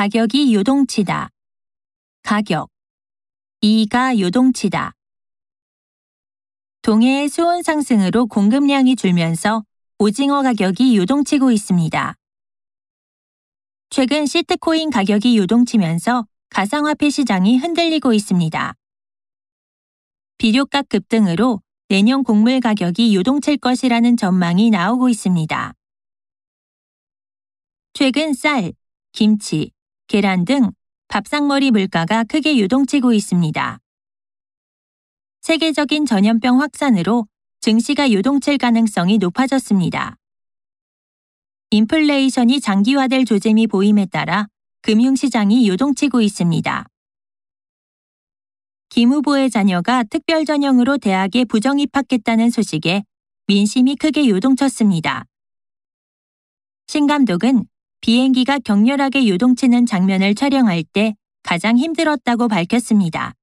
가격이 요동치다. 가격. 이가 요동치다. 동해의 수온 상승으로 공급량이 줄면서 오징어 가격이 요동치고 있습니다. 최근 시트코인 가격이 요동치면서 가상화폐 시장이 흔들리고 있습니다. 비료값 급등으로 내년 곡물 가격이 요동칠 것이라는 전망이 나오고 있습니다. 최근 쌀, 김치, 계란 등 밥상머리 물가가 크게 요동치고 있습니다. 세계적인 전염병 확산으로 증시가 요동칠 가능성이 높아졌습니다. 인플레이션이 장기화될 조짐이 보임에 따라 금융시장이 요동치고 있습니다. 김 후보의 자녀가 특별 전형으로 대학에 부정 입학했다는 소식에 민심이 크게 요동쳤습니다. 신 감독은 비행기가 격렬하게 요동치는 장면을 촬영할 때 가장 힘들었다고 밝혔습니다.